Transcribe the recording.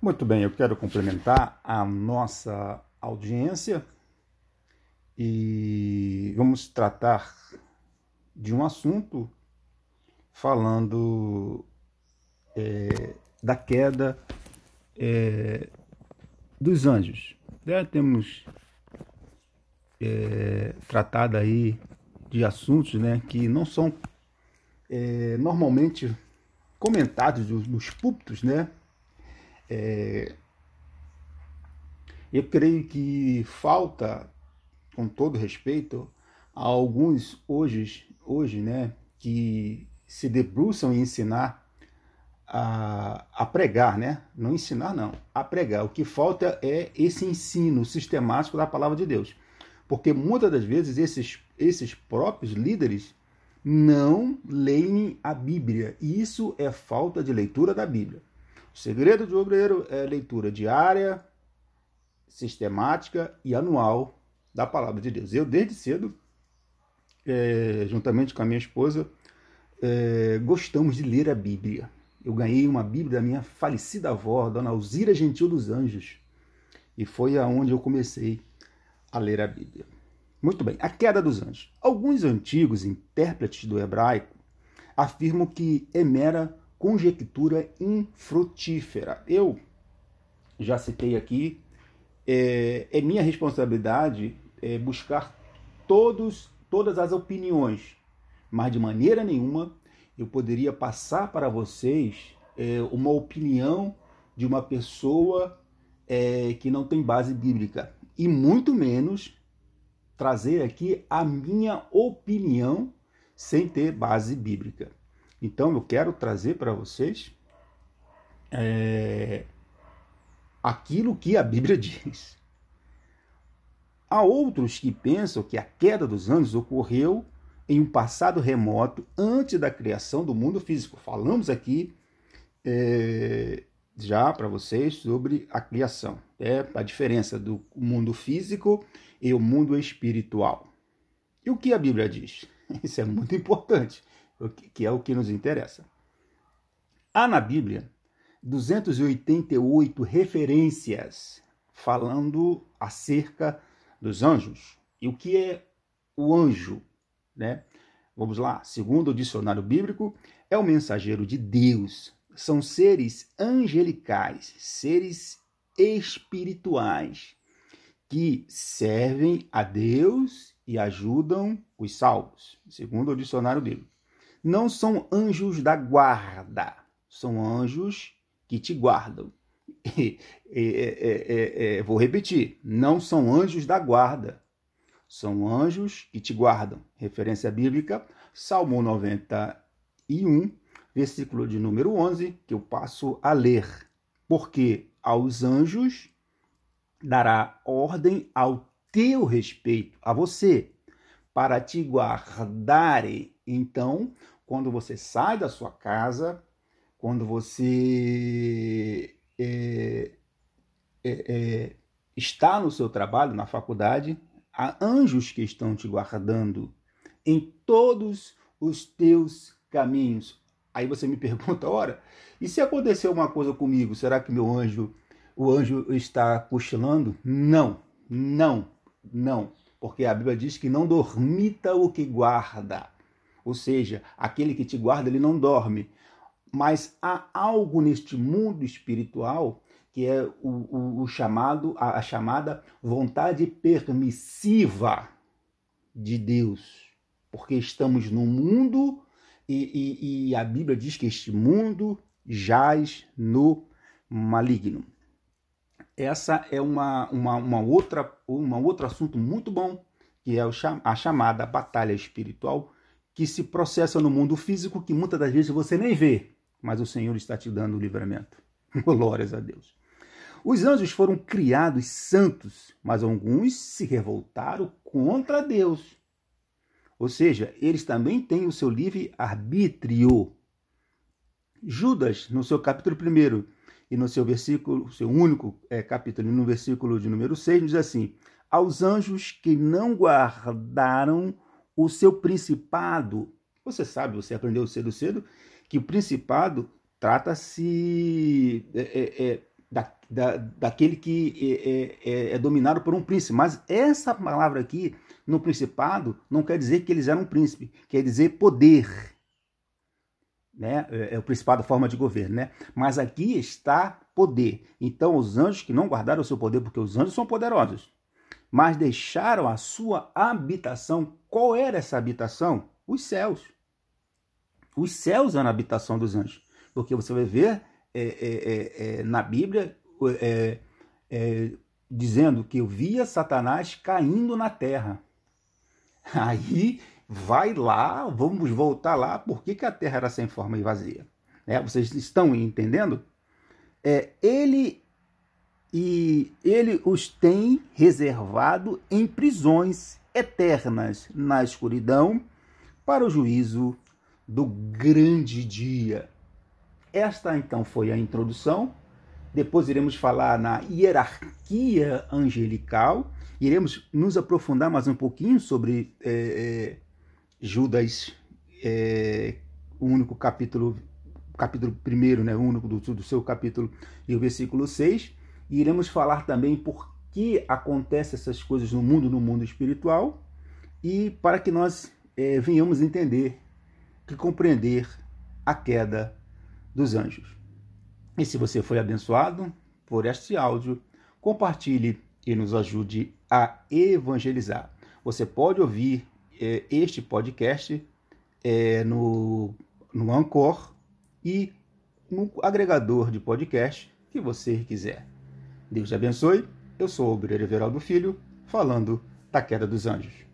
Muito bem, eu quero complementar a nossa audiência e vamos tratar de um assunto falando é, da queda é, dos anjos. Já temos é, tratado aí de assuntos né, que não são é, normalmente comentados nos púlpitos, né? É, eu creio que falta, com todo respeito, a alguns hoje, hoje né, que se debruçam em ensinar a, a pregar, né? Não ensinar, não, a pregar. O que falta é esse ensino sistemático da palavra de Deus. Porque muitas das vezes esses, esses próprios líderes não leem a Bíblia. E isso é falta de leitura da Bíblia. O segredo do obreiro é leitura diária, sistemática e anual da palavra de Deus. Eu, desde cedo, é, juntamente com a minha esposa, é, gostamos de ler a Bíblia. Eu ganhei uma Bíblia da minha falecida avó, Dona Alzira Gentil dos Anjos, e foi aonde eu comecei a ler a Bíblia. Muito bem, a queda dos anjos. Alguns antigos intérpretes do hebraico afirmam que é mera conjectura infrutífera. Eu já citei aqui, é, é minha responsabilidade é, buscar todos, todas as opiniões, mas de maneira nenhuma eu poderia passar para vocês é, uma opinião de uma pessoa é, que não tem base bíblica, e muito menos trazer aqui a minha opinião sem ter base bíblica. Então eu quero trazer para vocês é, aquilo que a Bíblia diz. Há outros que pensam que a queda dos anjos ocorreu em um passado remoto, antes da criação do mundo físico. Falamos aqui é, já para vocês sobre a criação, é a diferença do mundo físico e o mundo espiritual. E o que a Bíblia diz? Isso é muito importante que é o que nos interessa. Há na Bíblia 288 referências falando acerca dos anjos. E o que é o anjo? Né? Vamos lá, segundo o dicionário bíblico, é o mensageiro de Deus. São seres angelicais, seres espirituais que servem a Deus e ajudam os salvos, segundo o dicionário bíblico não são anjos da guarda, são anjos que te guardam. É, vou repetir: não são anjos da guarda, são anjos que te guardam. Referência bíblica, Salmo 91, versículo de número 11, que eu passo a ler. Porque aos anjos dará ordem ao teu respeito, a você, para te guardarem então, quando você sai da sua casa, quando você é, é, é, está no seu trabalho, na faculdade, há anjos que estão te guardando em todos os teus caminhos. Aí você me pergunta, ora, e se acontecer uma coisa comigo, será que meu anjo, o anjo está cochilando? Não, não, não, porque a Bíblia diz que não dormita o que guarda. Ou seja, aquele que te guarda, ele não dorme. Mas há algo neste mundo espiritual que é o, o, o chamado, a, a chamada vontade permissiva de Deus. Porque estamos no mundo e, e, e, a Bíblia diz que este mundo jaz no maligno. Essa é uma, uma, uma outra, um outro assunto muito bom, que é a chamada batalha espiritual que se processa no mundo físico que muitas das vezes você nem vê, mas o Senhor está te dando o livramento. Glórias a Deus. Os anjos foram criados santos, mas alguns se revoltaram contra Deus. Ou seja, eles também têm o seu livre arbítrio. Judas, no seu capítulo 1 e no seu versículo, seu único é, capítulo, no versículo de número 6, diz assim: Aos anjos que não guardaram o seu principado. Você sabe, você aprendeu cedo cedo que o principado trata-se é, é, é, da, da, daquele que é, é, é, dominado por um príncipe. Mas essa palavra aqui, no principado, não quer dizer que eles eram um príncipe, quer dizer poder. Né? É, é o principado forma de governo, né? Mas aqui está poder. Então, os anjos que não guardaram o seu poder, porque os anjos são poderosos, mas deixaram a sua habitação. Qual era essa habitação? Os céus. Os céus eram a habitação dos anjos. Porque você vai ver é, é, é, é na Bíblia é, é, dizendo que eu via Satanás caindo na terra. Aí vai lá, vamos voltar lá, por que, que a terra era sem forma e vazia? É, vocês estão entendendo? É, ele e ele os tem reservado em prisões eternas na escuridão para o juízo do grande dia. Esta então foi a introdução. Depois iremos falar na hierarquia angelical. Iremos nos aprofundar mais um pouquinho sobre é, é, Judas, é, o único capítulo, capítulo primeiro, né, o único do, do seu capítulo e o versículo 6. E iremos falar também por que acontecem essas coisas no mundo, no mundo espiritual, e para que nós é, venhamos entender e compreender a queda dos anjos. E se você foi abençoado por este áudio, compartilhe e nos ajude a evangelizar. Você pode ouvir é, este podcast é, no, no Anchor e no agregador de podcast que você quiser. Deus te abençoe. Eu sou o Obreiro Everaldo Filho, falando da queda dos anjos.